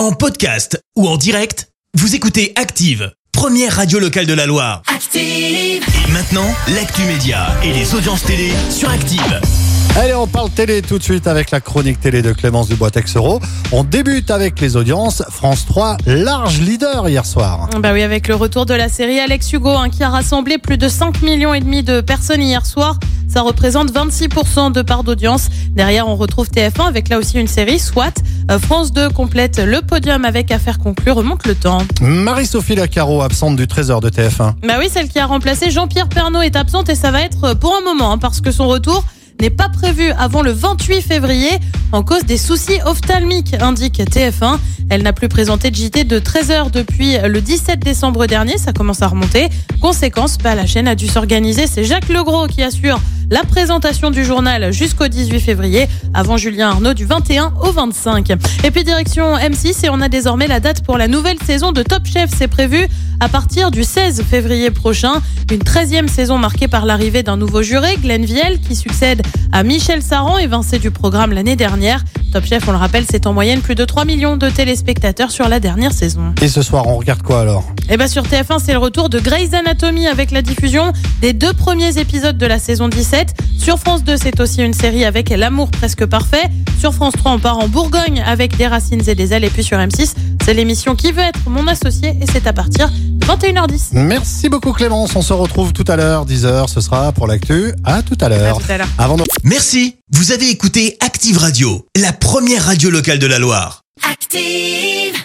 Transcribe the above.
En podcast ou en direct, vous écoutez Active, première radio locale de la Loire. Active. Et maintenant, l'actu média et les audiences télé sur Active. Allez, on parle télé tout de suite avec la chronique télé de Clémence Dubois-Texero. On débute avec les audiences. France 3, large leader hier soir. Bah oui, avec le retour de la série Alex Hugo, hein, qui a rassemblé plus de 5 millions et demi de personnes hier soir. Ça représente 26% de part d'audience. Derrière, on retrouve TF1 avec là aussi une série, soit France 2 complète le podium avec Affaire conclue, remonte le temps. Marie-Sophie Lacaro, absente du trésor de TF1. Bah oui, celle qui a remplacé Jean-Pierre Pernaud est absente et ça va être pour un moment, hein, parce que son retour n'est pas prévu avant le 28 février en cause des soucis ophtalmiques, indique TF1. Elle n'a plus présenté de JT de 13h depuis le 17 décembre dernier, ça commence à remonter. Conséquence, bah, la chaîne a dû s'organiser. C'est Jacques Legros qui assure la présentation du journal jusqu'au 18 février, avant Julien Arnaud du 21 au 25. Et puis direction M6 et on a désormais la date pour la nouvelle saison de Top Chef. C'est prévu à partir du 16 février prochain. Une 13e saison marquée par l'arrivée d'un nouveau juré, Glenn Viel, qui succède à Michel Saran, évincé du programme l'année dernière. Top Chef, on le rappelle, c'est en moyenne plus de 3 millions de téléspectateurs sur la dernière saison. Et ce soir, on regarde quoi alors? Et bien sur TF1, c'est le retour de Grey's Anatomy avec la diffusion des deux premiers épisodes de la saison 17. Sur France 2, c'est aussi une série avec l'amour presque parfait. Sur France 3, on part en Bourgogne avec des racines et des ailes. Et puis sur M6, c'est l'émission Qui veut être mon associé et c'est à partir 21h10. Merci beaucoup Clémence. On se retrouve tout à l'heure, 10h. Ce sera pour l'actu. À tout à l'heure. À tout à l'heure. Avant de... Merci, vous avez écouté Active Radio, la première radio locale de la Loire. Active.